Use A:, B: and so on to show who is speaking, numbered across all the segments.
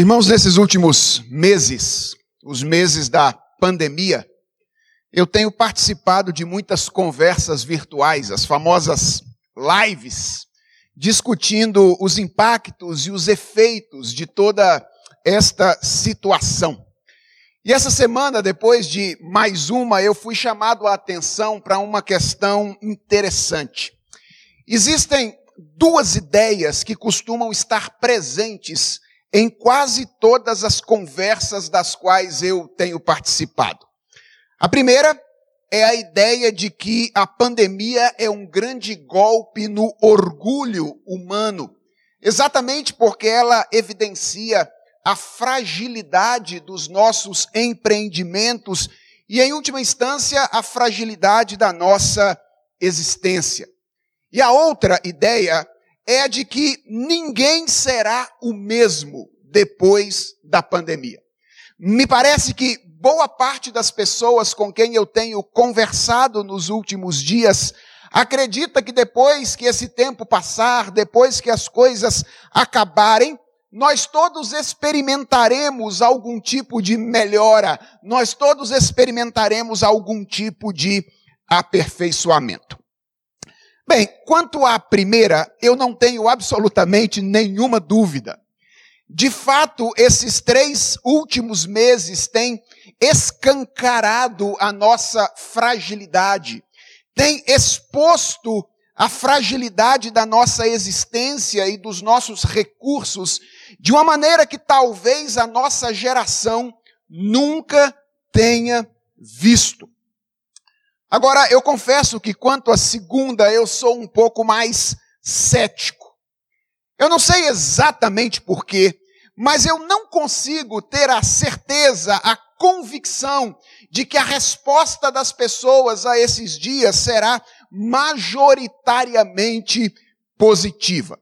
A: Irmãos, nesses últimos meses, os meses da pandemia, eu tenho participado de muitas conversas virtuais, as famosas lives, discutindo os impactos e os efeitos de toda esta situação. E essa semana, depois de mais uma, eu fui chamado a atenção para uma questão interessante. Existem duas ideias que costumam estar presentes em quase todas as conversas das quais eu tenho participado. A primeira é a ideia de que a pandemia é um grande golpe no orgulho humano, exatamente porque ela evidencia a fragilidade dos nossos empreendimentos e, em última instância, a fragilidade da nossa existência. E a outra ideia é a de que ninguém será o mesmo depois da pandemia. Me parece que boa parte das pessoas com quem eu tenho conversado nos últimos dias acredita que depois que esse tempo passar, depois que as coisas acabarem, nós todos experimentaremos algum tipo de melhora, nós todos experimentaremos algum tipo de aperfeiçoamento. Bem, quanto à primeira, eu não tenho absolutamente nenhuma dúvida. De fato, esses três últimos meses têm escancarado a nossa fragilidade, têm exposto a fragilidade da nossa existência e dos nossos recursos de uma maneira que talvez a nossa geração nunca tenha visto. Agora, eu confesso que quanto à segunda, eu sou um pouco mais cético. Eu não sei exatamente porquê, mas eu não consigo ter a certeza, a convicção de que a resposta das pessoas a esses dias será majoritariamente positiva.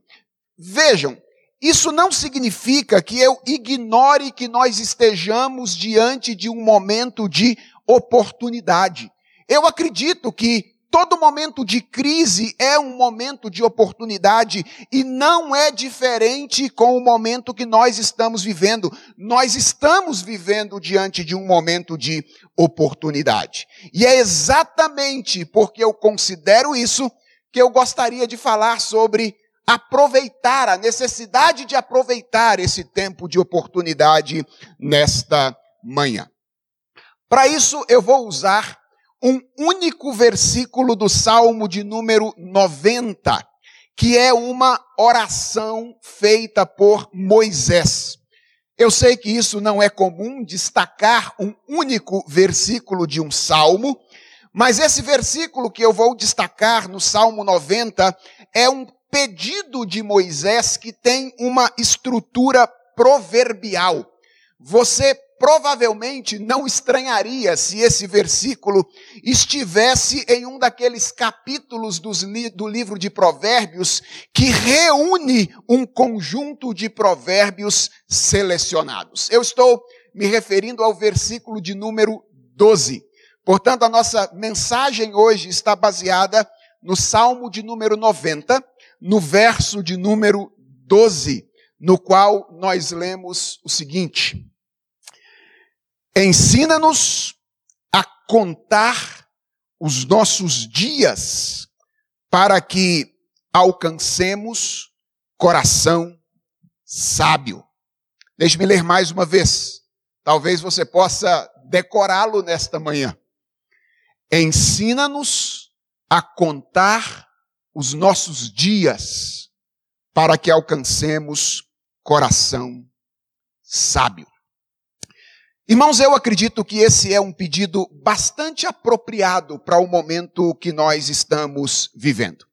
A: Vejam, isso não significa que eu ignore que nós estejamos diante de um momento de oportunidade. Eu acredito que todo momento de crise é um momento de oportunidade e não é diferente com o momento que nós estamos vivendo. Nós estamos vivendo diante de um momento de oportunidade. E é exatamente porque eu considero isso que eu gostaria de falar sobre aproveitar, a necessidade de aproveitar esse tempo de oportunidade nesta manhã. Para isso, eu vou usar um único versículo do Salmo de número 90, que é uma oração feita por Moisés. Eu sei que isso não é comum destacar um único versículo de um salmo, mas esse versículo que eu vou destacar no Salmo 90 é um pedido de Moisés que tem uma estrutura proverbial. Você provavelmente não estranharia se esse versículo estivesse em um daqueles capítulos do livro de Provérbios que reúne um conjunto de provérbios selecionados. Eu estou me referindo ao versículo de número 12. Portanto, a nossa mensagem hoje está baseada no Salmo de número 90, no verso de número 12, no qual nós lemos o seguinte: Ensina-nos a contar os nossos dias para que alcancemos coração sábio. Deixe-me ler mais uma vez. Talvez você possa decorá-lo nesta manhã. Ensina-nos a contar os nossos dias para que alcancemos coração sábio. Irmãos, eu acredito que esse é um pedido bastante apropriado para o momento que nós estamos vivendo.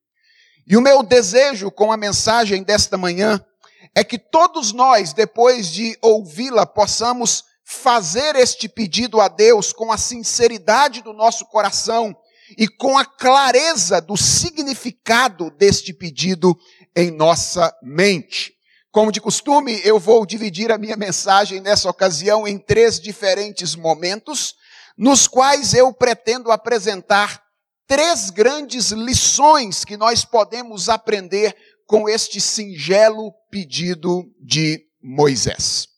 A: E o meu desejo com a mensagem desta manhã é que todos nós, depois de ouvi-la, possamos fazer este pedido a Deus com a sinceridade do nosso coração e com a clareza do significado deste pedido em nossa mente. Como de costume, eu vou dividir a minha mensagem nessa ocasião em três diferentes momentos, nos quais eu pretendo apresentar três grandes lições que nós podemos aprender com este singelo pedido de Moisés.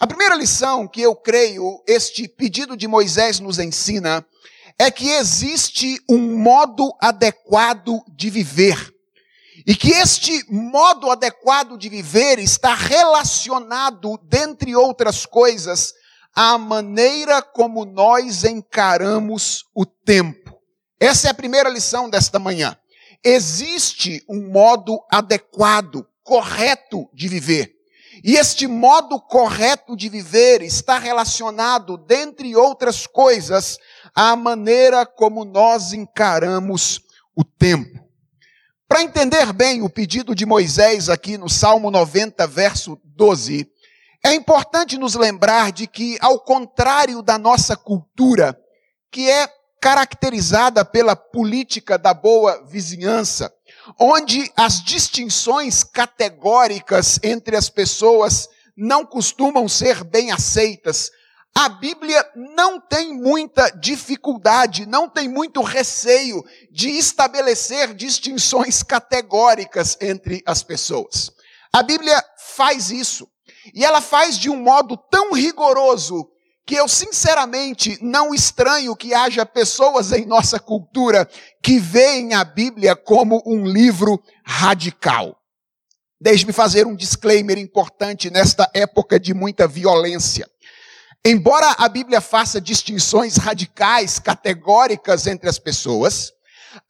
A: A primeira lição que eu creio este pedido de Moisés nos ensina é que existe um modo adequado de viver. E que este modo adequado de viver está relacionado, dentre outras coisas, à maneira como nós encaramos o tempo. Essa é a primeira lição desta manhã. Existe um modo adequado, correto de viver. E este modo correto de viver está relacionado, dentre outras coisas, à maneira como nós encaramos o tempo. Para entender bem o pedido de Moisés aqui no Salmo 90, verso 12, é importante nos lembrar de que, ao contrário da nossa cultura, que é caracterizada pela política da boa vizinhança, onde as distinções categóricas entre as pessoas não costumam ser bem aceitas, a Bíblia não tem muita dificuldade, não tem muito receio de estabelecer distinções categóricas entre as pessoas. A Bíblia faz isso. E ela faz de um modo tão rigoroso que eu sinceramente não estranho que haja pessoas em nossa cultura que veem a Bíblia como um livro radical. Deixe-me fazer um disclaimer importante nesta época de muita violência. Embora a Bíblia faça distinções radicais, categóricas entre as pessoas,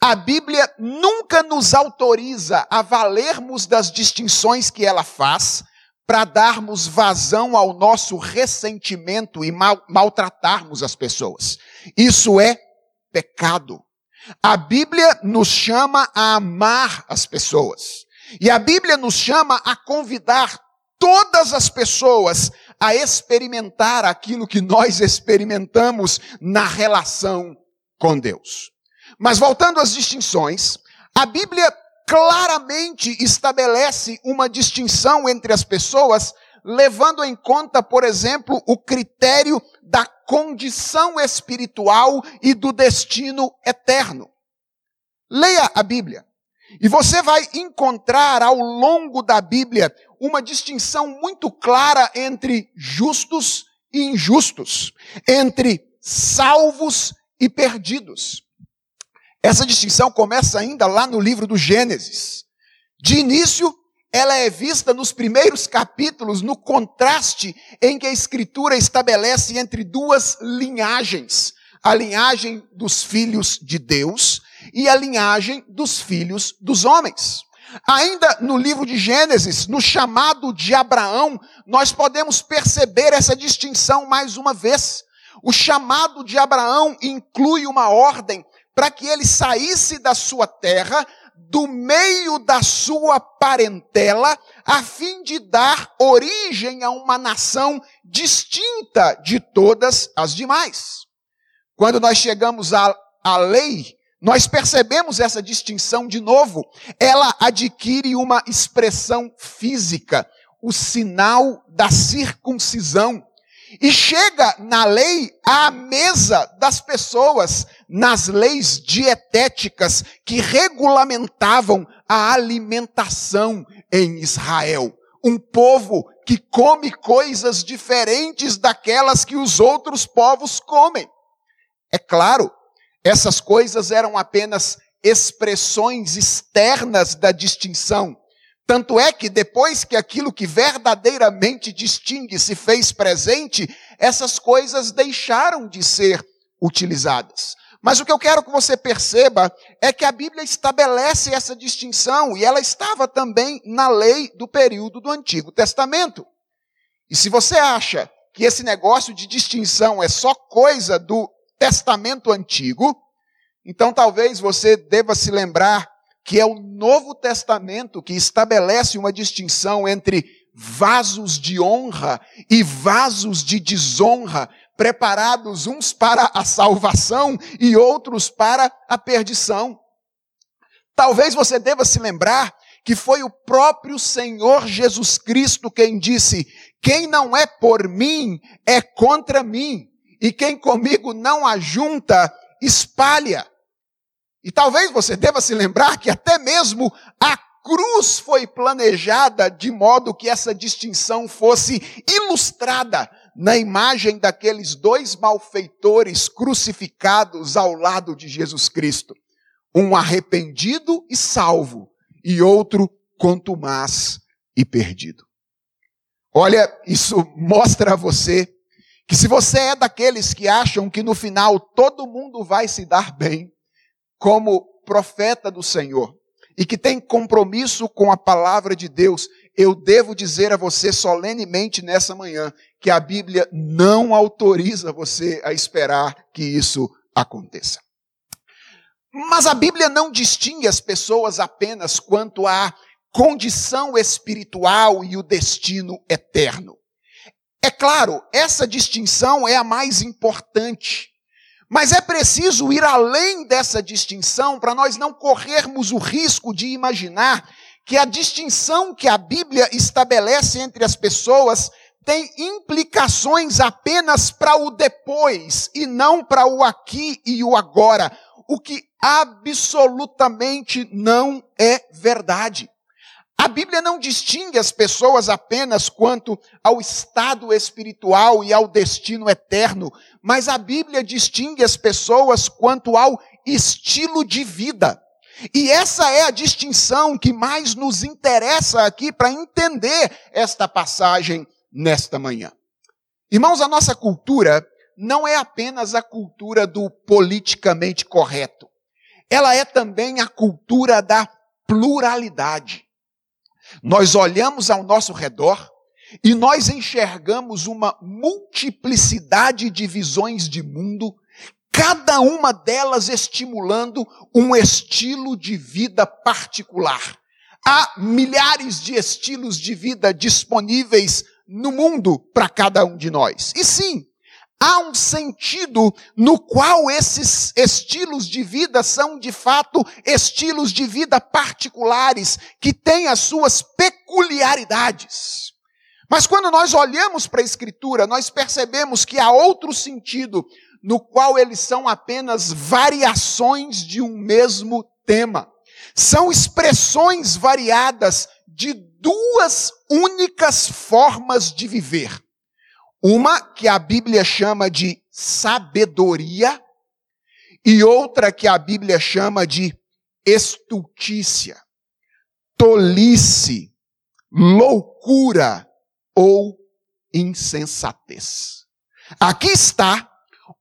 A: a Bíblia nunca nos autoriza a valermos das distinções que ela faz para darmos vazão ao nosso ressentimento e mal, maltratarmos as pessoas. Isso é pecado. A Bíblia nos chama a amar as pessoas. E a Bíblia nos chama a convidar todas as pessoas a experimentar aquilo que nós experimentamos na relação com Deus. Mas voltando às distinções, a Bíblia claramente estabelece uma distinção entre as pessoas, levando em conta, por exemplo, o critério da condição espiritual e do destino eterno. Leia a Bíblia. E você vai encontrar ao longo da Bíblia uma distinção muito clara entre justos e injustos, entre salvos e perdidos. Essa distinção começa ainda lá no livro do Gênesis. De início, ela é vista nos primeiros capítulos, no contraste em que a Escritura estabelece entre duas linhagens: a linhagem dos filhos de Deus e a linhagem dos filhos dos homens. Ainda no livro de Gênesis, no chamado de Abraão, nós podemos perceber essa distinção mais uma vez. O chamado de Abraão inclui uma ordem para que ele saísse da sua terra, do meio da sua parentela, a fim de dar origem a uma nação distinta de todas as demais. Quando nós chegamos à, à lei, nós percebemos essa distinção de novo. Ela adquire uma expressão física, o sinal da circuncisão. E chega na lei à mesa das pessoas, nas leis dietéticas que regulamentavam a alimentação em Israel. Um povo que come coisas diferentes daquelas que os outros povos comem. É claro, essas coisas eram apenas expressões externas da distinção. Tanto é que depois que aquilo que verdadeiramente distingue se fez presente, essas coisas deixaram de ser utilizadas. Mas o que eu quero que você perceba é que a Bíblia estabelece essa distinção e ela estava também na lei do período do Antigo Testamento. E se você acha que esse negócio de distinção é só coisa do Testamento Antigo, então talvez você deva se lembrar que é o Novo Testamento que estabelece uma distinção entre vasos de honra e vasos de desonra, preparados uns para a salvação e outros para a perdição. Talvez você deva se lembrar que foi o próprio Senhor Jesus Cristo quem disse: Quem não é por mim é contra mim, e quem comigo não ajunta, espalha. E talvez você deva se lembrar que até mesmo a cruz foi planejada de modo que essa distinção fosse ilustrada na imagem daqueles dois malfeitores crucificados ao lado de Jesus Cristo. Um arrependido e salvo, e outro contumaz e perdido. Olha, isso mostra a você que se você é daqueles que acham que no final todo mundo vai se dar bem, como profeta do Senhor, e que tem compromisso com a palavra de Deus, eu devo dizer a você solenemente nessa manhã que a Bíblia não autoriza você a esperar que isso aconteça. Mas a Bíblia não distingue as pessoas apenas quanto à condição espiritual e o destino eterno. É claro, essa distinção é a mais importante. Mas é preciso ir além dessa distinção para nós não corrermos o risco de imaginar que a distinção que a Bíblia estabelece entre as pessoas tem implicações apenas para o depois e não para o aqui e o agora, o que absolutamente não é verdade. A Bíblia não distingue as pessoas apenas quanto ao estado espiritual e ao destino eterno, mas a Bíblia distingue as pessoas quanto ao estilo de vida. E essa é a distinção que mais nos interessa aqui para entender esta passagem nesta manhã. Irmãos, a nossa cultura não é apenas a cultura do politicamente correto. Ela é também a cultura da pluralidade. Nós olhamos ao nosso redor e nós enxergamos uma multiplicidade de visões de mundo, cada uma delas estimulando um estilo de vida particular. Há milhares de estilos de vida disponíveis no mundo para cada um de nós. E sim, há um sentido no qual esses estilos de vida são de fato estilos de vida particulares, que têm as suas peculiaridades. Mas quando nós olhamos para a Escritura, nós percebemos que há outro sentido no qual eles são apenas variações de um mesmo tema. São expressões variadas de duas únicas formas de viver. Uma que a Bíblia chama de sabedoria e outra que a Bíblia chama de estultícia, tolice, loucura ou insensatez. Aqui está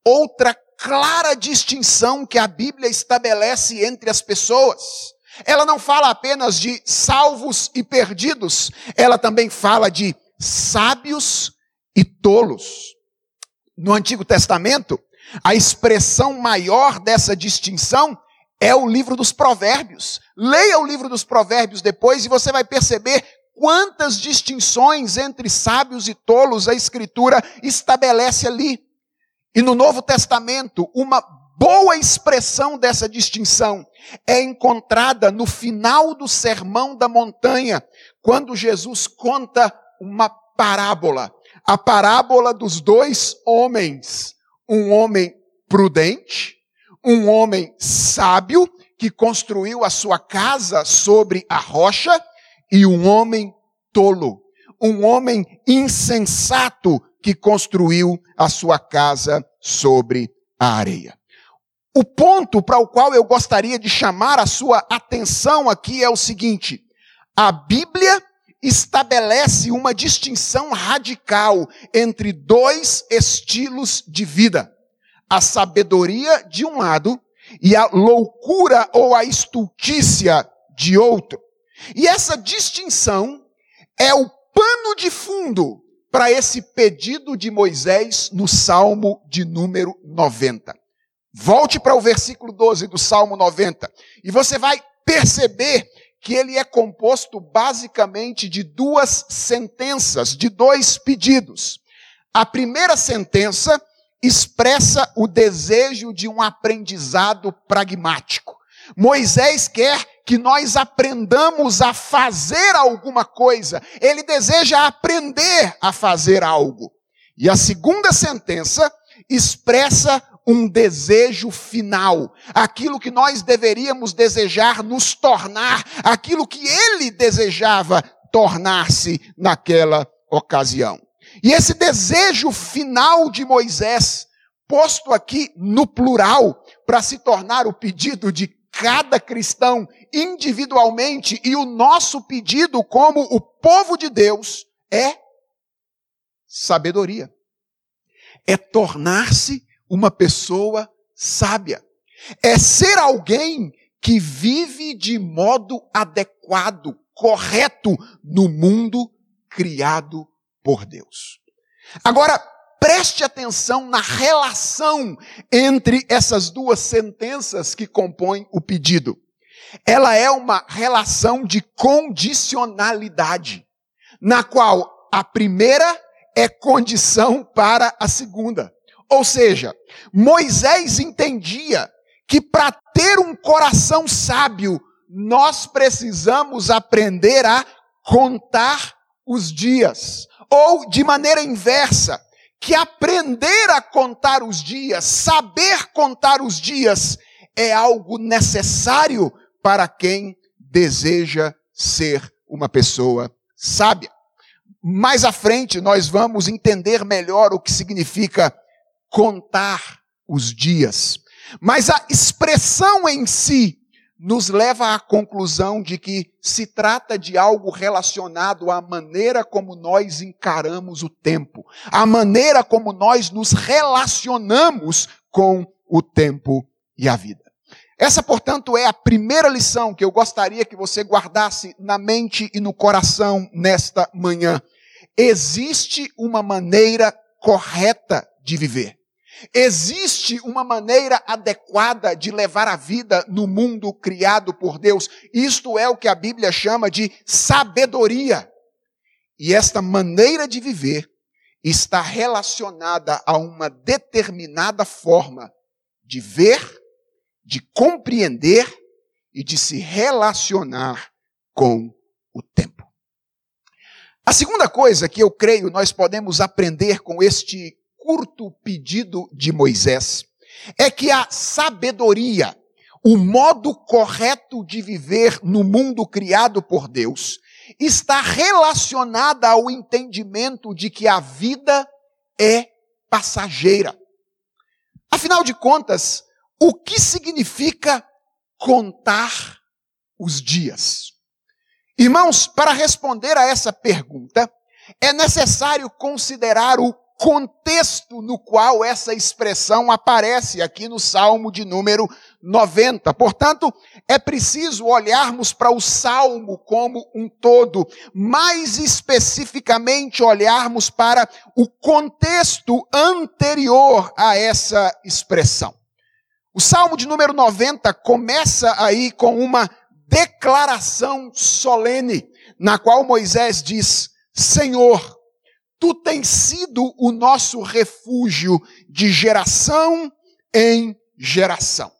A: outra clara distinção que a Bíblia estabelece entre as pessoas. Ela não fala apenas de salvos e perdidos, ela também fala de sábios e tolos. No Antigo Testamento, a expressão maior dessa distinção é o livro dos Provérbios. Leia o livro dos Provérbios depois e você vai perceber quantas distinções entre sábios e tolos a Escritura estabelece ali. E no Novo Testamento, uma boa expressão dessa distinção é encontrada no final do Sermão da Montanha, quando Jesus conta uma parábola, a parábola dos dois homens, um homem prudente, um homem sábio que construiu a sua casa sobre a rocha e um homem tolo, um homem insensato que construiu a sua casa sobre a areia. O ponto para o qual eu gostaria de chamar a sua atenção aqui é o seguinte: a Bíblia estabelece uma distinção radical entre dois estilos de vida: a sabedoria de um lado e a loucura ou a estultícia de outro. E essa distinção é o pano de fundo para esse pedido de Moisés no Salmo de número 90. Volte para o versículo 12 do Salmo 90 e você vai perceber que ele é composto basicamente de duas sentenças, de dois pedidos. A primeira sentença expressa o desejo de um aprendizado pragmático. Moisés quer que nós aprendamos a fazer alguma coisa. Ele deseja aprender a fazer algo. E a segunda sentença expressa um desejo final, aquilo que nós deveríamos desejar nos tornar, aquilo que ele desejava tornar-se naquela ocasião. E esse desejo final de Moisés, posto aqui no plural, para se tornar o pedido de cada cristão individualmente e o nosso pedido como o povo de Deus é sabedoria. É tornar-se uma pessoa sábia. É ser alguém que vive de modo adequado, correto no mundo criado por Deus. Agora, preste atenção na relação entre essas duas sentenças que compõem o pedido. Ela é uma relação de condicionalidade, na qual a primeira é condição para a segunda. Ou seja, Moisés entendia que para ter um coração sábio, nós precisamos aprender a contar os dias. Ou, de maneira inversa, que aprender a contar os dias, saber contar os dias, é algo necessário para quem deseja ser uma pessoa sábia. Mais à frente, nós vamos entender melhor o que significa contar os dias. Mas a expressão em si nos leva à conclusão de que se trata de algo relacionado à maneira como nós encaramos o tempo, à maneira como nós nos relacionamos com o tempo e a vida. Essa, portanto, é a primeira lição que eu gostaria que você guardasse na mente e no coração nesta manhã. Existe uma maneira correta de viver. Existe uma maneira adequada de levar a vida no mundo criado por Deus. Isto é o que a Bíblia chama de sabedoria. E esta maneira de viver está relacionada a uma determinada forma de ver, de compreender e de se relacionar com o tempo. A segunda coisa que eu creio nós podemos aprender com este curto pedido de Moisés é que a sabedoria, o modo correto de viver no mundo criado por Deus, está relacionada ao entendimento de que a vida é passageira. Afinal de contas, o que significa contar os dias? Irmãos, para responder a essa pergunta, é necessário considerar o contexto no qual essa expressão aparece aqui no Salmo de número 90. Portanto, é preciso olharmos para o Salmo como um todo, mais especificamente olharmos para o contexto anterior a essa expressão. O Salmo de número 90 começa aí com uma declaração solene, na qual Moisés diz: Senhor, Tu tens sido o nosso refúgio de geração em geração.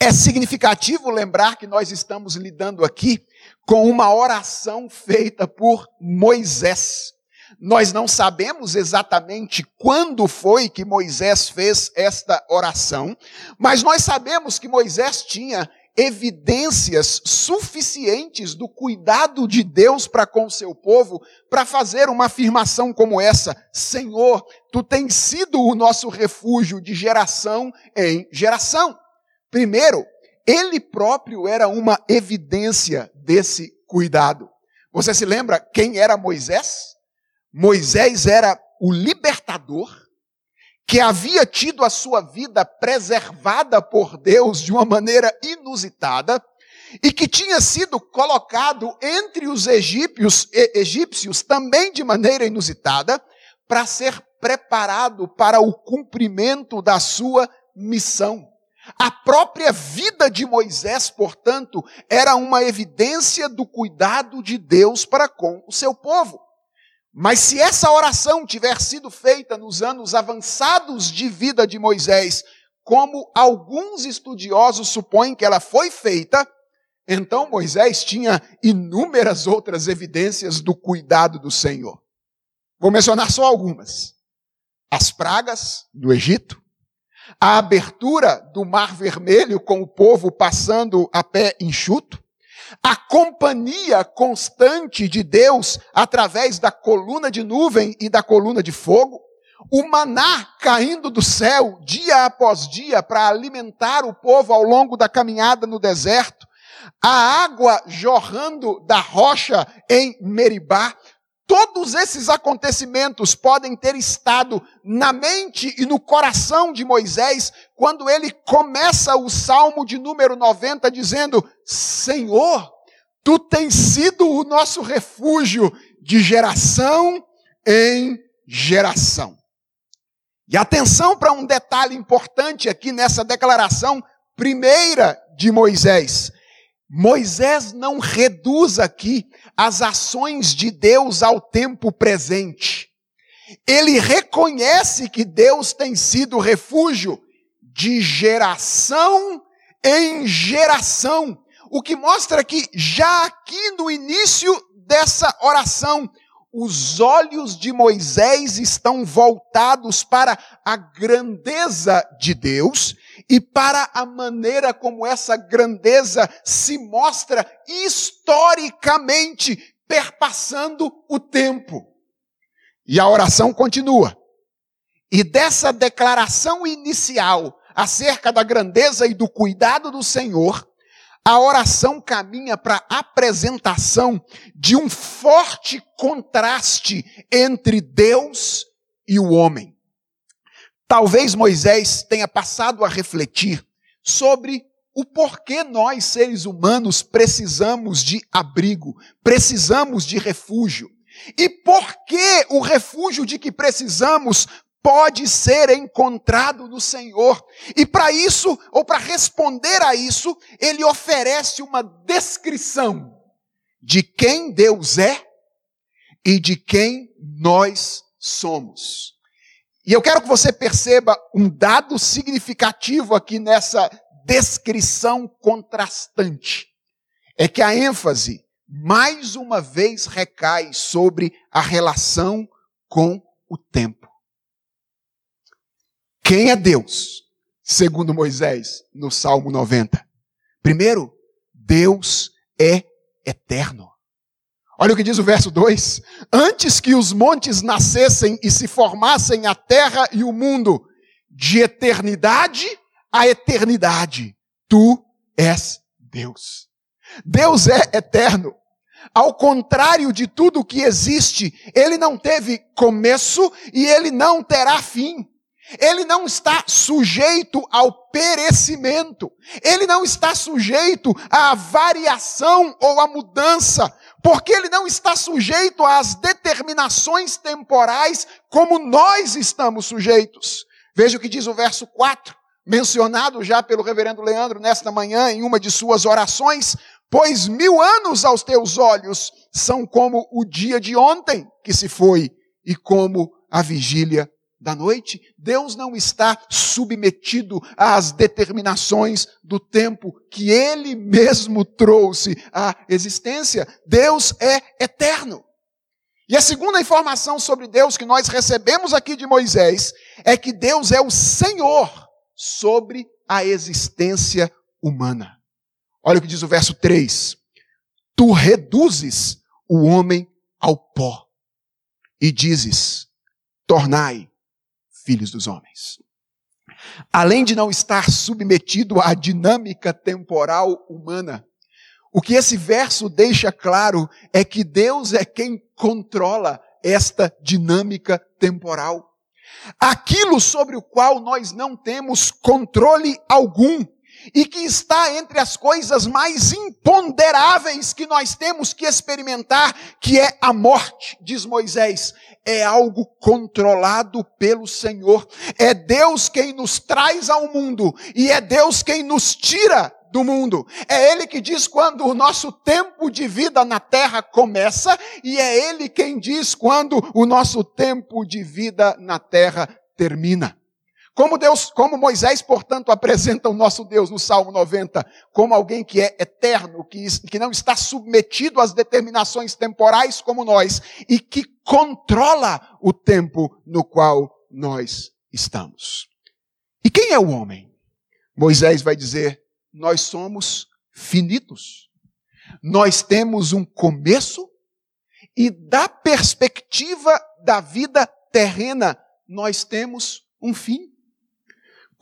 A: É significativo lembrar que nós estamos lidando aqui com uma oração feita por Moisés. Nós não sabemos exatamente quando foi que Moisés fez esta oração, mas nós sabemos que Moisés tinha evidências suficientes do cuidado de Deus para com o seu povo para fazer uma afirmação como essa: Senhor, tu tens sido o nosso refúgio de geração em geração. Primeiro, ele próprio era uma evidência desse cuidado. Você se lembra quem era Moisés? Moisés era o libertador que havia tido a sua vida preservada por Deus de uma maneira inusitada e que tinha sido colocado entre os egípcios, egípcios também de maneira inusitada para ser preparado para o cumprimento da sua missão. A própria vida de Moisés, portanto, era uma evidência do cuidado de Deus para com o seu povo. Mas se essa oração tiver sido feita nos anos avançados de vida de Moisés, como alguns estudiosos supõem que ela foi feita, então Moisés tinha inúmeras outras evidências do cuidado do Senhor. Vou mencionar só algumas: as pragas do Egito, a abertura do Mar Vermelho com o povo passando a pé enxuto, a companhia constante de Deus através da coluna de nuvem e da coluna de fogo, o maná caindo do céu dia após dia para alimentar o povo ao longo da caminhada no deserto, a água jorrando da rocha em Meribá, Todos esses acontecimentos podem ter estado na mente e no coração de Moisés quando ele começa o salmo de número 90 dizendo: Senhor, tu tens sido o nosso refúgio de geração em geração. E atenção para um detalhe importante aqui nessa declaração primeira de Moisés. Moisés não reduz aqui as ações de Deus ao tempo presente. Ele reconhece que Deus tem sido refúgio de geração em geração, o que mostra que já aqui no início dessa oração, os olhos de Moisés estão voltados para a grandeza de Deus e para a maneira como essa grandeza se mostra historicamente, perpassando o tempo. E a oração continua. E dessa declaração inicial acerca da grandeza e do cuidado do Senhor, a oração caminha para a apresentação de um forte contraste entre Deus e o homem. Talvez Moisés tenha passado a refletir sobre o porquê nós, seres humanos, precisamos de abrigo, precisamos de refúgio. E por que o refúgio de que precisamos pode ser encontrado no Senhor. E para isso, ou para responder a isso, ele oferece uma descrição de quem Deus é e de quem nós somos. E eu quero que você perceba um dado significativo aqui nessa descrição contrastante. É que a ênfase, mais uma vez, recai sobre a relação com o tempo. Quem é Deus? Segundo Moisés, no Salmo 90. Primeiro, Deus é eterno. Olha o que diz o verso 2: Antes que os montes nascessem e se formassem a terra e o mundo, de eternidade a eternidade, tu és Deus. Deus é eterno. Ao contrário de tudo que existe, ele não teve começo e ele não terá fim. Ele não está sujeito ao perecimento. Ele não está sujeito à variação ou à mudança, porque ele não está sujeito às determinações temporais como nós estamos sujeitos. Veja o que diz o verso 4, mencionado já pelo reverendo Leandro nesta manhã em uma de suas orações, pois mil anos aos teus olhos são como o dia de ontem que se foi e como a vigília da noite, Deus não está submetido às determinações do tempo que Ele mesmo trouxe à existência. Deus é eterno. E a segunda informação sobre Deus que nós recebemos aqui de Moisés é que Deus é o Senhor sobre a existência humana. Olha o que diz o verso 3. Tu reduzes o homem ao pó e dizes: tornai filhos dos homens. Além de não estar submetido à dinâmica temporal humana, o que esse verso deixa claro é que Deus é quem controla esta dinâmica temporal. Aquilo sobre o qual nós não temos controle algum e que está entre as coisas mais imponderáveis que nós temos que experimentar, que é a morte, diz Moisés é algo controlado pelo Senhor. É Deus quem nos traz ao mundo e é Deus quem nos tira do mundo. É Ele que diz quando o nosso tempo de vida na terra começa e é Ele quem diz quando o nosso tempo de vida na terra termina. Como Deus, como Moisés, portanto, apresenta o nosso Deus no Salmo 90 como alguém que é eterno, que, que não está submetido às determinações temporais como nós e que controla o tempo no qual nós estamos. E quem é o homem? Moisés vai dizer: nós somos finitos. Nós temos um começo e da perspectiva da vida terrena, nós temos um fim.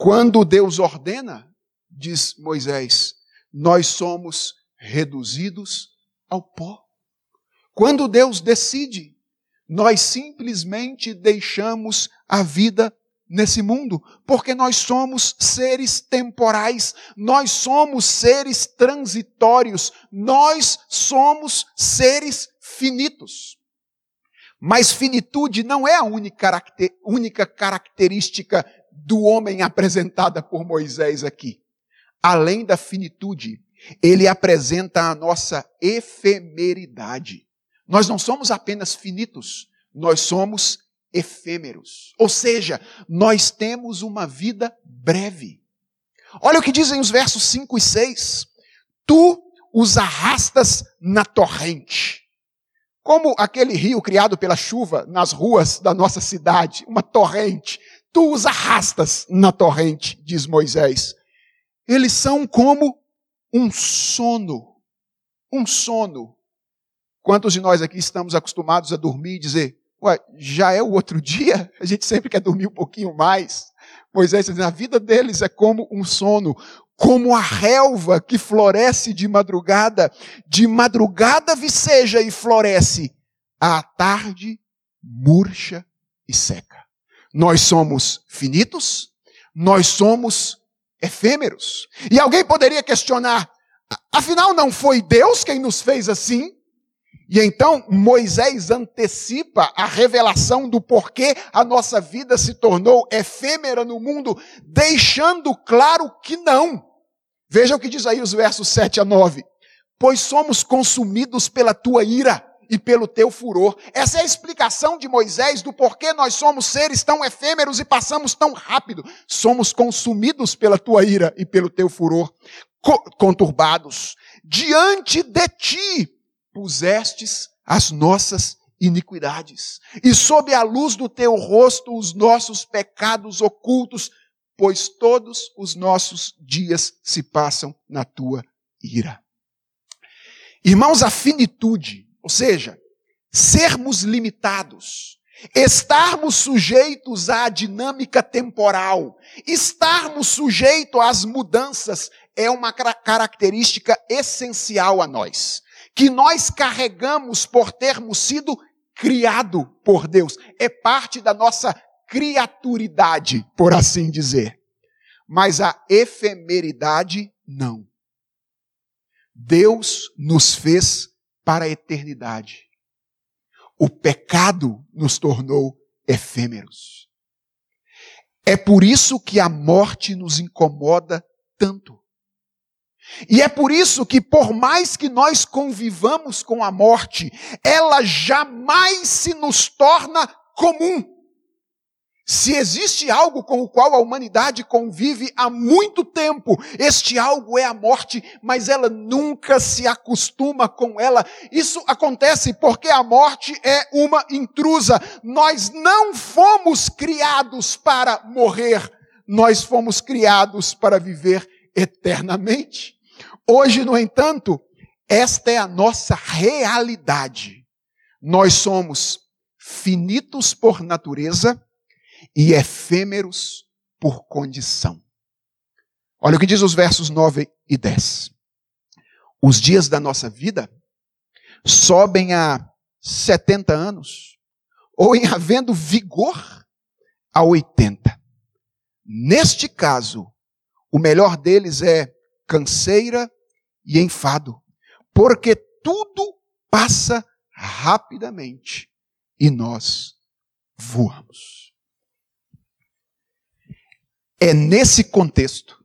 A: Quando Deus ordena, diz Moisés, nós somos reduzidos ao pó. Quando Deus decide, nós simplesmente deixamos a vida nesse mundo, porque nós somos seres temporais, nós somos seres transitórios, nós somos seres finitos. Mas finitude não é a única, caracter, única característica do homem apresentada por Moisés aqui. Além da finitude, ele apresenta a nossa efemeridade. Nós não somos apenas finitos, nós somos efêmeros. Ou seja, nós temos uma vida breve. Olha o que dizem os versos 5 e 6. Tu os arrastas na torrente. Como aquele rio criado pela chuva nas ruas da nossa cidade, uma torrente. Tu os arrastas na torrente, diz Moisés. Eles são como um sono. Um sono. Quantos de nós aqui estamos acostumados a dormir e dizer, Ué, já é o outro dia? A gente sempre quer dormir um pouquinho mais. Moisés diz, a vida deles é como um sono, como a relva que floresce de madrugada, de madrugada viceja e floresce, à tarde murcha e seca. Nós somos finitos, nós somos efêmeros. E alguém poderia questionar: afinal, não foi Deus quem nos fez assim? E então Moisés antecipa a revelação do porquê a nossa vida se tornou efêmera no mundo, deixando claro que não. Veja o que diz aí os versos 7 a 9. Pois somos consumidos pela tua ira e pelo teu furor. Essa é a explicação de Moisés do porquê nós somos seres tão efêmeros e passamos tão rápido. Somos consumidos pela tua ira e pelo teu furor, conturbados. Diante de ti pusestes as nossas iniquidades, e sob a luz do teu rosto os nossos pecados ocultos, pois todos os nossos dias se passam na tua ira. Irmãos, a finitude ou seja, sermos limitados, estarmos sujeitos à dinâmica temporal, estarmos sujeitos às mudanças é uma característica essencial a nós, que nós carregamos por termos sido criado por Deus, é parte da nossa criaturidade, por assim dizer. Mas a efemeridade não. Deus nos fez para a eternidade. O pecado nos tornou efêmeros. É por isso que a morte nos incomoda tanto. E é por isso que, por mais que nós convivamos com a morte, ela jamais se nos torna comum. Se existe algo com o qual a humanidade convive há muito tempo, este algo é a morte, mas ela nunca se acostuma com ela. Isso acontece porque a morte é uma intrusa. Nós não fomos criados para morrer, nós fomos criados para viver eternamente. Hoje, no entanto, esta é a nossa realidade. Nós somos finitos por natureza e efêmeros por condição. Olha o que diz os versos 9 e 10. Os dias da nossa vida sobem a 70 anos, ou em havendo vigor a 80. Neste caso, o melhor deles é canseira e enfado, porque tudo passa rapidamente e nós voamos. É nesse contexto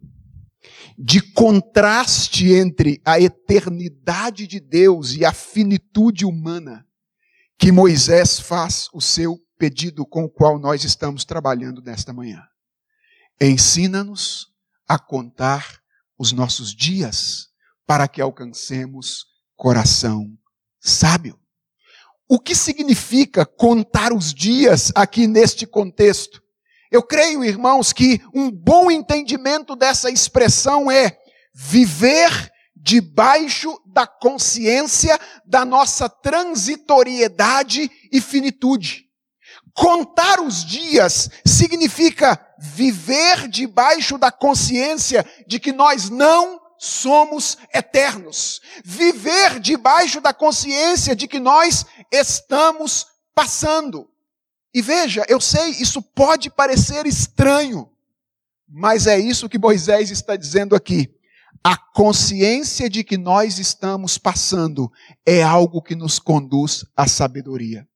A: de contraste entre a eternidade de Deus e a finitude humana que Moisés faz o seu pedido com o qual nós estamos trabalhando nesta manhã. Ensina-nos a contar os nossos dias para que alcancemos coração sábio. O que significa contar os dias aqui neste contexto? Eu creio, irmãos, que um bom entendimento dessa expressão é viver debaixo da consciência da nossa transitoriedade e finitude. Contar os dias significa viver debaixo da consciência de que nós não somos eternos. Viver debaixo da consciência de que nós estamos passando. E veja, eu sei, isso pode parecer estranho, mas é isso que Moisés está dizendo aqui. A consciência de que nós estamos passando é algo que nos conduz à sabedoria.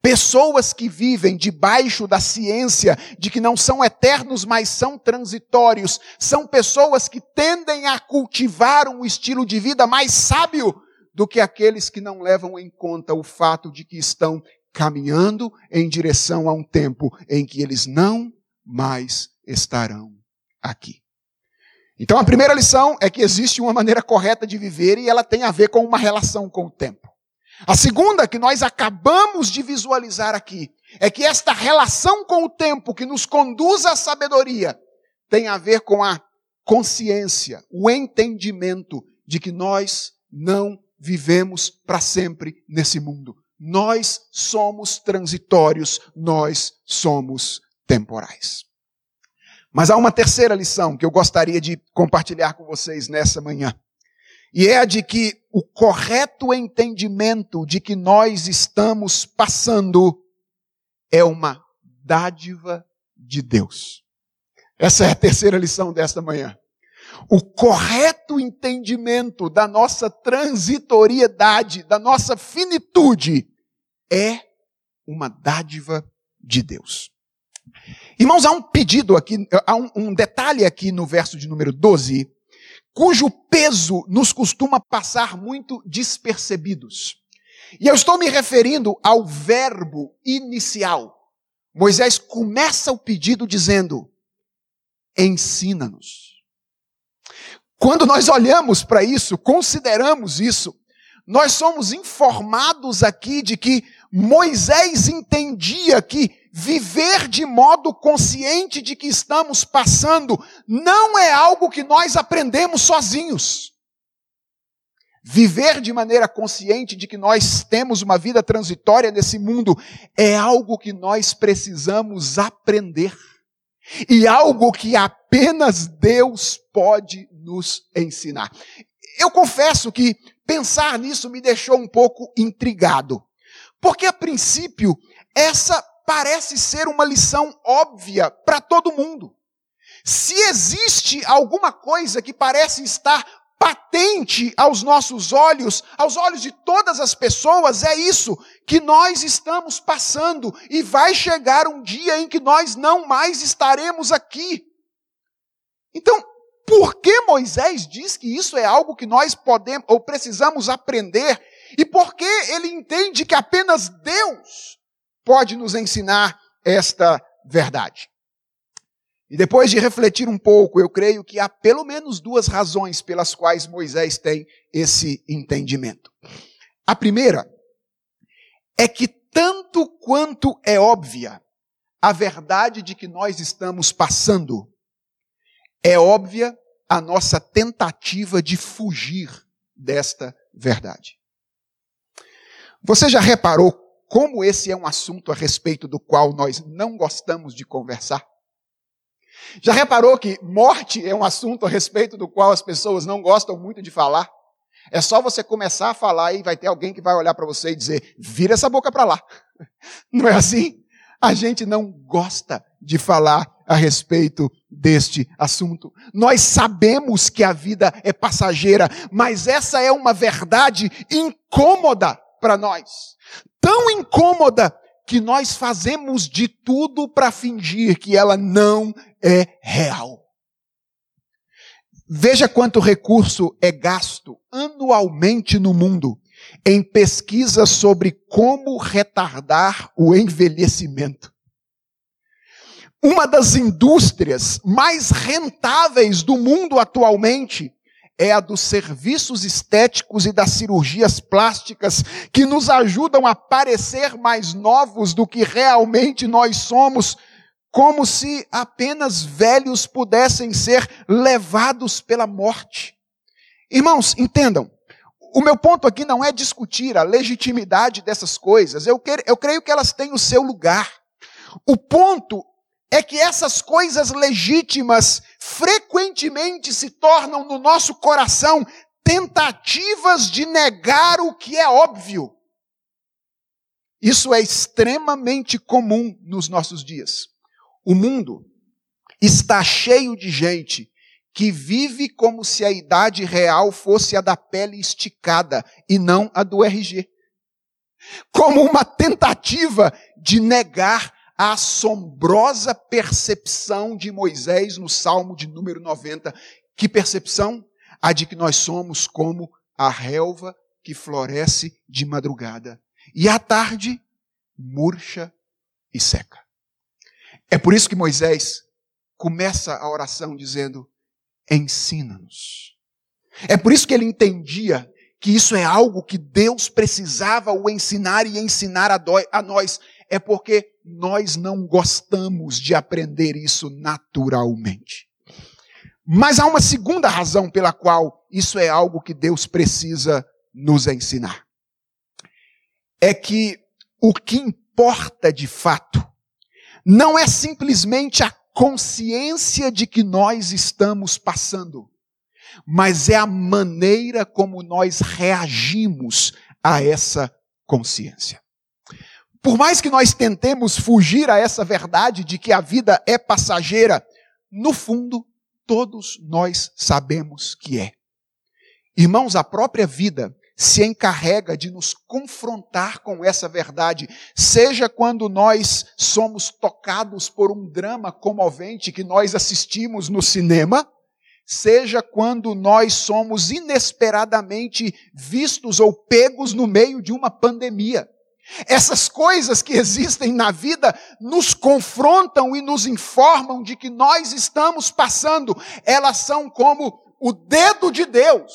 A: Pessoas que vivem debaixo da ciência de que não são eternos, mas são transitórios, são pessoas que tendem a cultivar um estilo de vida mais sábio do que aqueles que não levam em conta o fato de que estão caminhando em direção a um tempo em que eles não mais estarão aqui. Então a primeira lição é que existe uma maneira correta de viver e ela tem a ver com uma relação com o tempo. A segunda que nós acabamos de visualizar aqui é que esta relação com o tempo que nos conduz à sabedoria tem a ver com a consciência, o entendimento de que nós não vivemos para sempre nesse mundo. Nós somos transitórios, nós somos temporais. Mas há uma terceira lição que eu gostaria de compartilhar com vocês nessa manhã. E é a de que o correto entendimento de que nós estamos passando é uma dádiva de Deus. Essa é a terceira lição desta manhã. O correto entendimento da nossa transitoriedade, da nossa finitude, é uma dádiva de Deus. Irmãos, há um pedido aqui, há um, um detalhe aqui no verso de número 12, cujo peso nos costuma passar muito despercebidos. E eu estou me referindo ao verbo inicial. Moisés começa o pedido dizendo: ensina-nos. Quando nós olhamos para isso, consideramos isso, nós somos informados aqui de que Moisés entendia que viver de modo consciente de que estamos passando não é algo que nós aprendemos sozinhos. Viver de maneira consciente de que nós temos uma vida transitória nesse mundo é algo que nós precisamos aprender. E algo que apenas Deus pode nos ensinar. Eu confesso que pensar nisso me deixou um pouco intrigado. Porque a princípio, essa parece ser uma lição óbvia para todo mundo. Se existe alguma coisa que parece estar patente aos nossos olhos, aos olhos de todas as pessoas, é isso que nós estamos passando e vai chegar um dia em que nós não mais estaremos aqui. Então, por que Moisés diz que isso é algo que nós podemos ou precisamos aprender? E por que ele entende que apenas Deus pode nos ensinar esta verdade. E depois de refletir um pouco, eu creio que há pelo menos duas razões pelas quais Moisés tem esse entendimento. A primeira é que, tanto quanto é óbvia a verdade de que nós estamos passando, é óbvia a nossa tentativa de fugir desta verdade. Você já reparou como esse é um assunto a respeito do qual nós não gostamos de conversar? Já reparou que morte é um assunto a respeito do qual as pessoas não gostam muito de falar? É só você começar a falar e vai ter alguém que vai olhar para você e dizer: vira essa boca para lá. Não é assim? A gente não gosta de falar a respeito deste assunto. Nós sabemos que a vida é passageira, mas essa é uma verdade incômoda para nós tão incômoda que nós fazemos de tudo para fingir que ela não é real. Veja quanto recurso é gasto anualmente no mundo em pesquisas sobre como retardar o envelhecimento. Uma das indústrias mais rentáveis do mundo atualmente é a dos serviços estéticos e das cirurgias plásticas que nos ajudam a parecer mais novos do que realmente nós somos, como se apenas velhos pudessem ser levados pela morte. Irmãos, entendam, o meu ponto aqui não é discutir a legitimidade dessas coisas, eu, creio que elas têm o seu lugar. O ponto é que essas coisas legítimas frequentemente se tornam no nosso coração tentativas de negar o que é óbvio. Isso é extremamente comum nos nossos dias. O mundo está cheio de gente que vive como se a idade real fosse a da pele esticada e não a do RG. Como uma tentativa de negar a assombrosa percepção de Moisés no Salmo de número 90. Que percepção? A de que nós somos como a relva que floresce de madrugada e à tarde murcha e seca. É por isso que Moisés começa a oração dizendo: ensina-nos. É por isso que ele entendia que isso é algo que Deus precisava o ensinar e ensinar a, a nós. É porque nós não gostamos de aprender isso naturalmente. Mas há uma segunda razão pela qual isso é algo que Deus precisa nos ensinar. É que o que importa de fato não é simplesmente a consciência de que nós estamos passando, mas é a maneira como nós reagimos a essa consciência. Por mais que nós tentemos fugir a essa verdade de que a vida é passageira, no fundo, todos nós sabemos que é. Irmãos, a própria vida se encarrega de nos confrontar com essa verdade, seja quando nós somos tocados por um drama comovente que nós assistimos no cinema, seja quando nós somos inesperadamente vistos ou pegos no meio de uma pandemia. Essas coisas que existem na vida nos confrontam e nos informam de que nós estamos passando, elas são como o dedo de Deus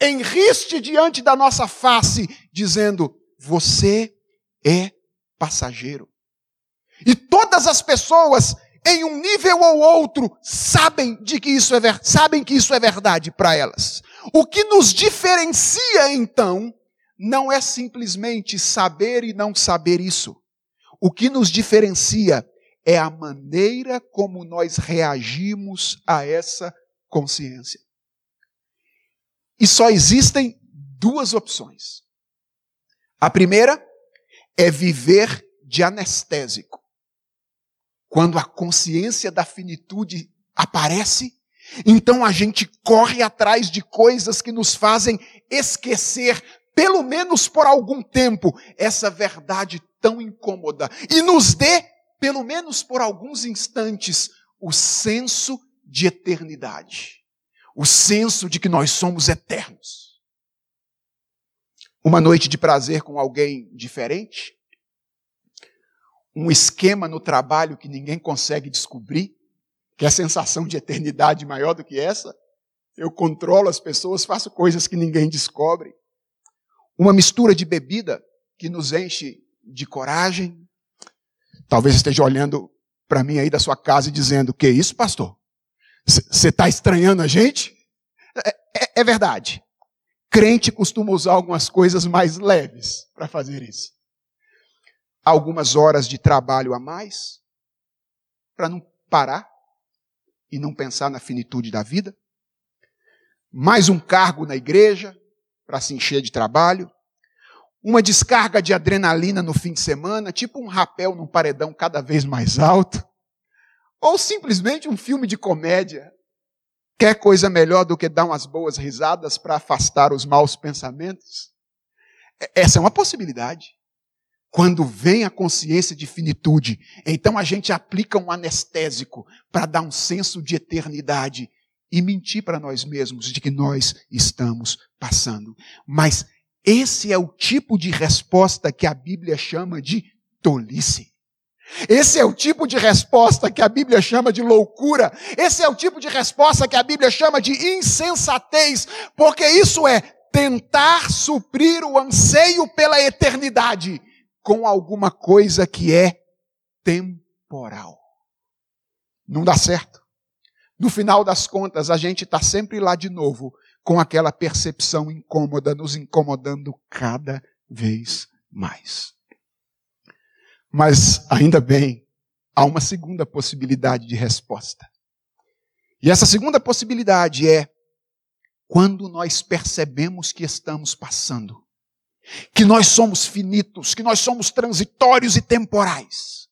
A: enriste diante da nossa face, dizendo: Você é passageiro. E todas as pessoas, em um nível ou outro, sabem de que isso é, sabem que isso é verdade para elas. O que nos diferencia, então, não é simplesmente saber e não saber isso. O que nos diferencia é a maneira como nós reagimos a essa consciência. E só existem duas opções. A primeira é viver de anestésico. Quando a consciência da finitude aparece, então a gente corre atrás de coisas que nos fazem esquecer, pelo menos por algum tempo, essa verdade tão incômoda e nos dê, pelo menos por alguns instantes, o senso de eternidade o senso de que nós somos eternos. Uma noite de prazer com alguém diferente, um esquema no trabalho que ninguém consegue descobrir, que é a sensação de eternidade maior do que essa. Eu controlo as pessoas, faço coisas que ninguém descobre. Uma mistura de bebida que nos enche de coragem. Talvez esteja olhando para mim aí da sua casa e dizendo: Que isso, pastor? Você está estranhando a gente? É, é, é verdade. Crente costuma usar algumas coisas mais leves para fazer isso. Algumas horas de trabalho a mais, para não parar e não pensar na finitude da vida. Mais um cargo na igreja, para se encher de trabalho. Uma descarga de adrenalina no fim de semana, tipo um rapel num paredão cada vez mais alto. Ou simplesmente um filme de comédia. Quer coisa melhor do que dar umas boas risadas para afastar os maus pensamentos? Essa é uma possibilidade. Quando vem a consciência de finitude, então a gente aplica um anestésico para dar um senso de eternidade e mentir para nós mesmos de que nós estamos passando. Mas esse é o tipo de resposta que a Bíblia chama de tolice. Esse é o tipo de resposta que a Bíblia chama de loucura. Esse é o tipo de resposta que a Bíblia chama de insensatez, porque isso é tentar suprir o anseio pela eternidade com alguma coisa que é temporal. não dá certo. No final das contas, a gente está sempre lá de novo, com aquela percepção incômoda, nos incomodando cada vez mais. Mas, ainda bem, há uma segunda possibilidade de resposta. E essa segunda possibilidade é quando nós percebemos que estamos passando, que nós somos finitos, que nós somos transitórios e temporais,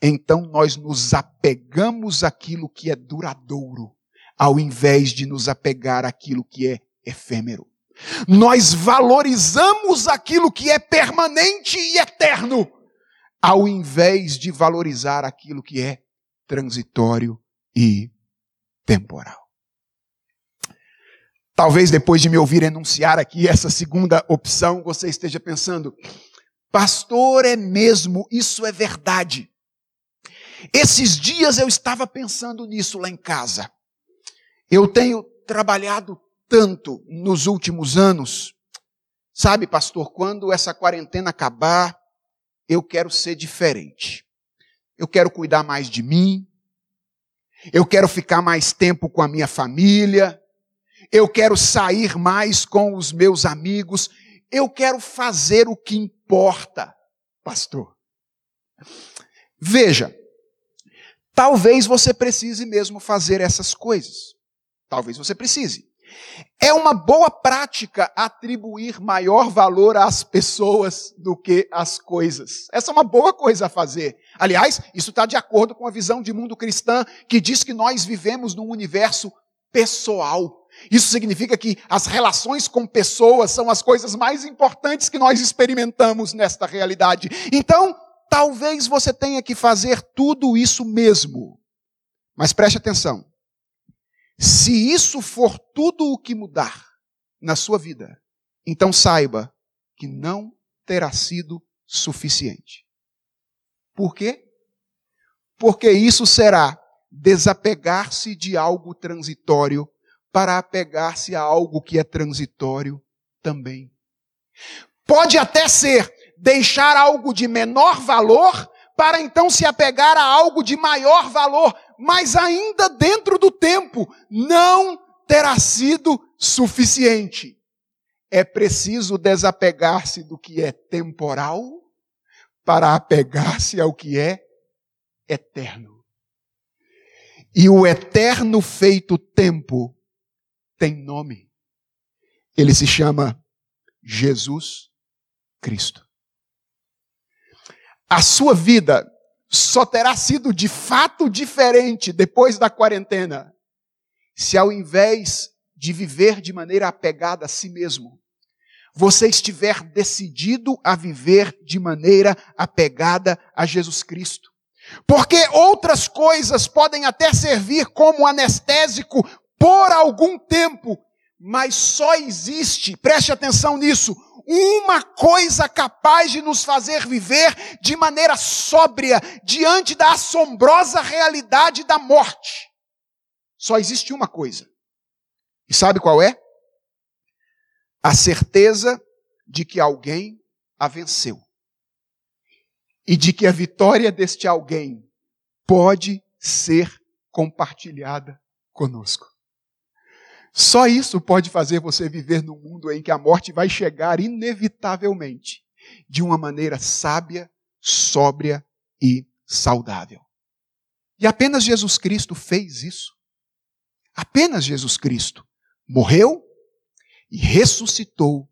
A: então nós nos apegamos àquilo que é duradouro, ao invés de nos apegar àquilo que é efêmero. Nós valorizamos aquilo que é permanente e eterno, ao invés de valorizar aquilo que é transitório e temporal. Talvez depois de me ouvir enunciar aqui essa segunda opção, você esteja pensando, pastor, é mesmo, isso é verdade. Esses dias eu estava pensando nisso lá em casa. Eu tenho trabalhado tanto nos últimos anos. Sabe, pastor, quando essa quarentena acabar, eu quero ser diferente. Eu quero cuidar mais de mim. Eu quero ficar mais tempo com a minha família. Eu quero sair mais com os meus amigos. Eu quero fazer o que importa, pastor. Veja, Talvez você precise mesmo fazer essas coisas. Talvez você precise. É uma boa prática atribuir maior valor às pessoas do que às coisas. Essa é uma boa coisa a fazer. Aliás, isso está de acordo com a visão de mundo cristã que diz que nós vivemos num universo pessoal. Isso significa que as relações com pessoas são as coisas mais importantes que nós experimentamos nesta realidade. Então, talvez você tenha que fazer tudo isso mesmo. Mas preste atenção. Se isso for tudo o que mudar na sua vida, então saiba que não terá sido suficiente. Por quê? Porque isso será desapegar-se de algo transitório para apegar-se a algo que é transitório também. Pode até ser deixar algo de menor valor para então se apegar a algo de maior valor, mas ainda dentro do tempo não terá sido suficiente. É preciso desapegar-se do que é temporal para apegar-se ao que é eterno. E o eterno feito tempo tem nome. Ele se chama Jesus Cristo a sua vida só terá sido de fato diferente depois da quarentena, se ao invés de viver de maneira apegada a si mesmo, você estiver decidido a viver de maneira apegada a Jesus Cristo. Porque outras coisas podem até servir como anestésico por algum tempo, mas só existe, preste atenção nisso, uma coisa capaz de nos fazer viver de maneira sóbria diante da assombrosa realidade da morte. Só existe uma coisa. E sabe qual é? A certeza de que alguém a venceu. E de que a vitória deste alguém pode ser compartilhada conosco. Só isso pode fazer você viver num mundo em que a morte vai chegar inevitavelmente, de uma maneira sábia, sóbria e saudável. E apenas Jesus Cristo fez isso. Apenas Jesus Cristo morreu e ressuscitou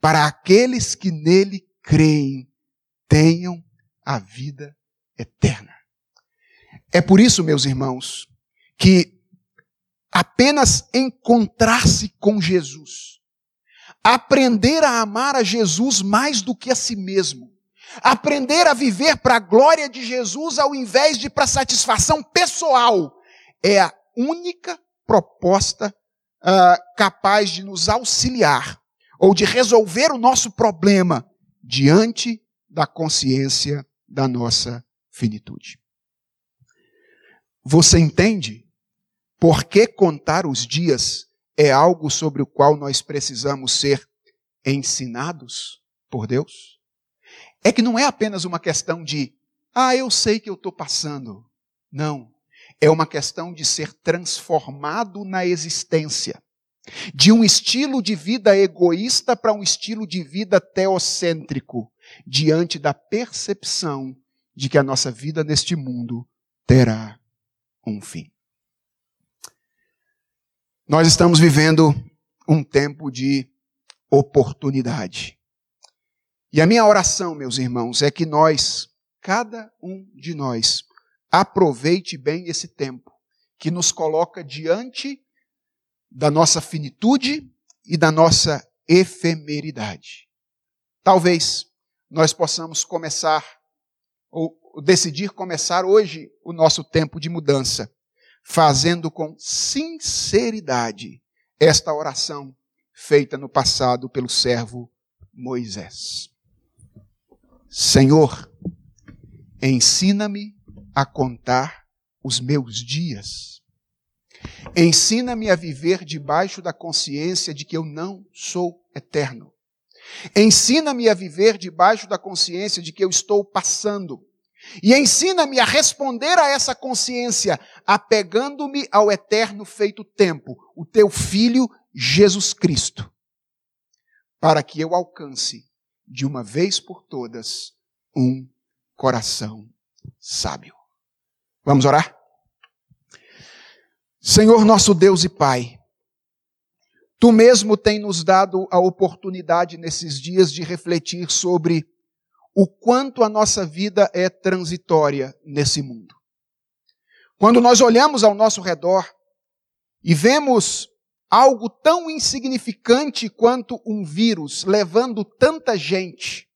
A: para aqueles que nele creem tenham a vida eterna. É por isso, meus irmãos, que apenas encontrar-se com Jesus, aprender a amar a Jesus mais do que a si mesmo, aprender a viver para a glória de Jesus ao invés de para satisfação pessoal, é a única proposta uh, capaz de nos auxiliar ou de resolver o nosso problema diante da consciência da nossa finitude. Você entende por que contar os dias é algo sobre o qual nós precisamos ser ensinados por Deus? É que não é apenas uma questão de, ah, eu sei que eu estou passando. Não. É uma questão de ser transformado na existência. De um estilo de vida egoísta para um estilo de vida teocêntrico, diante da percepção de que a nossa vida neste mundo terá um fim. Nós estamos vivendo um tempo de oportunidade. E a minha oração, meus irmãos, é que nós, cada um de nós, aproveite bem esse tempo que nos coloca diante da nossa finitude e da nossa efemeridade. Talvez nós possamos começar, ou decidir começar hoje o nosso tempo de mudança, fazendo com sinceridade esta oração feita no passado pelo servo Moisés. Senhor, ensina-me a contar os meus dias. Ensina-me a viver debaixo da consciência de que eu não sou eterno. Ensina-me a viver debaixo da consciência de que eu estou passando. E ensina-me a responder a essa consciência, apegando-me ao eterno feito tempo, o teu filho Jesus Cristo, para que eu alcance de uma vez por todas um coração sábio. Vamos orar? Senhor nosso Deus e Pai, Tu mesmo tem nos dado a oportunidade nesses dias de refletir sobre o quanto a nossa vida é transitória nesse mundo. Quando nós olhamos ao nosso redor e vemos algo tão insignificante quanto um vírus levando tanta gente,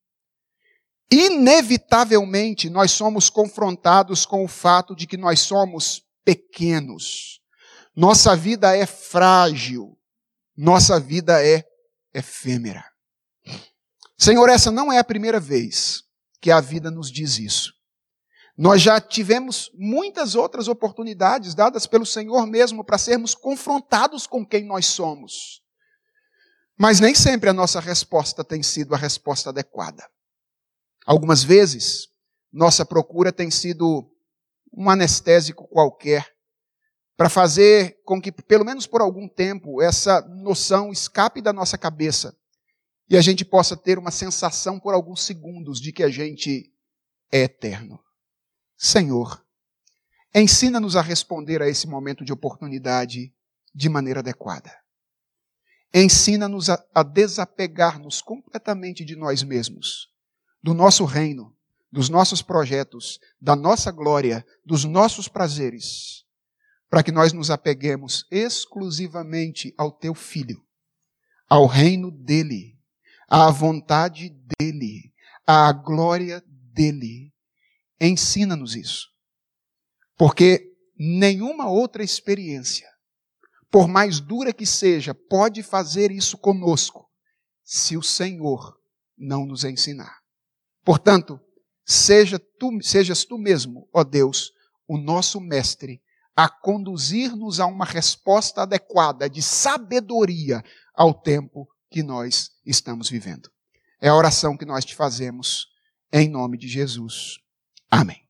A: inevitavelmente nós somos confrontados com o fato de que nós somos pequenos. Nossa vida é frágil. Nossa vida é efêmera. Senhor, essa não é a primeira vez que a vida nos diz isso. Nós já tivemos muitas outras oportunidades dadas pelo Senhor mesmo para sermos confrontados com quem nós somos. Mas nem sempre a nossa resposta tem sido a resposta adequada. Algumas vezes, nossa procura tem sido um anestésico qualquer para fazer com que, pelo menos por algum tempo, essa noção escape da nossa cabeça e a gente possa ter uma sensação por alguns segundos de que a gente é eterno. Senhor, ensina-nos a responder a esse momento de oportunidade de maneira adequada. Ensina-nos a, a desapegar-nos completamente de nós mesmos, do nosso reino, dos nossos projetos, da nossa glória, dos nossos prazeres, para que nós nos apeguemos exclusivamente ao teu filho, ao reino dele, à vontade dele, à glória dele Ensina-nos isso. Porque nenhuma outra experiência, por mais dura que seja, pode fazer isso conosco, se o Senhor não nos ensinar. Portanto, seja tu, sejas tu mesmo, ó Deus, o nosso mestre, a conduzir-nos a uma resposta adequada de sabedoria ao tempo que nós estamos vivendo. É a oração que nós te fazemos em nome de Jesus. Amém.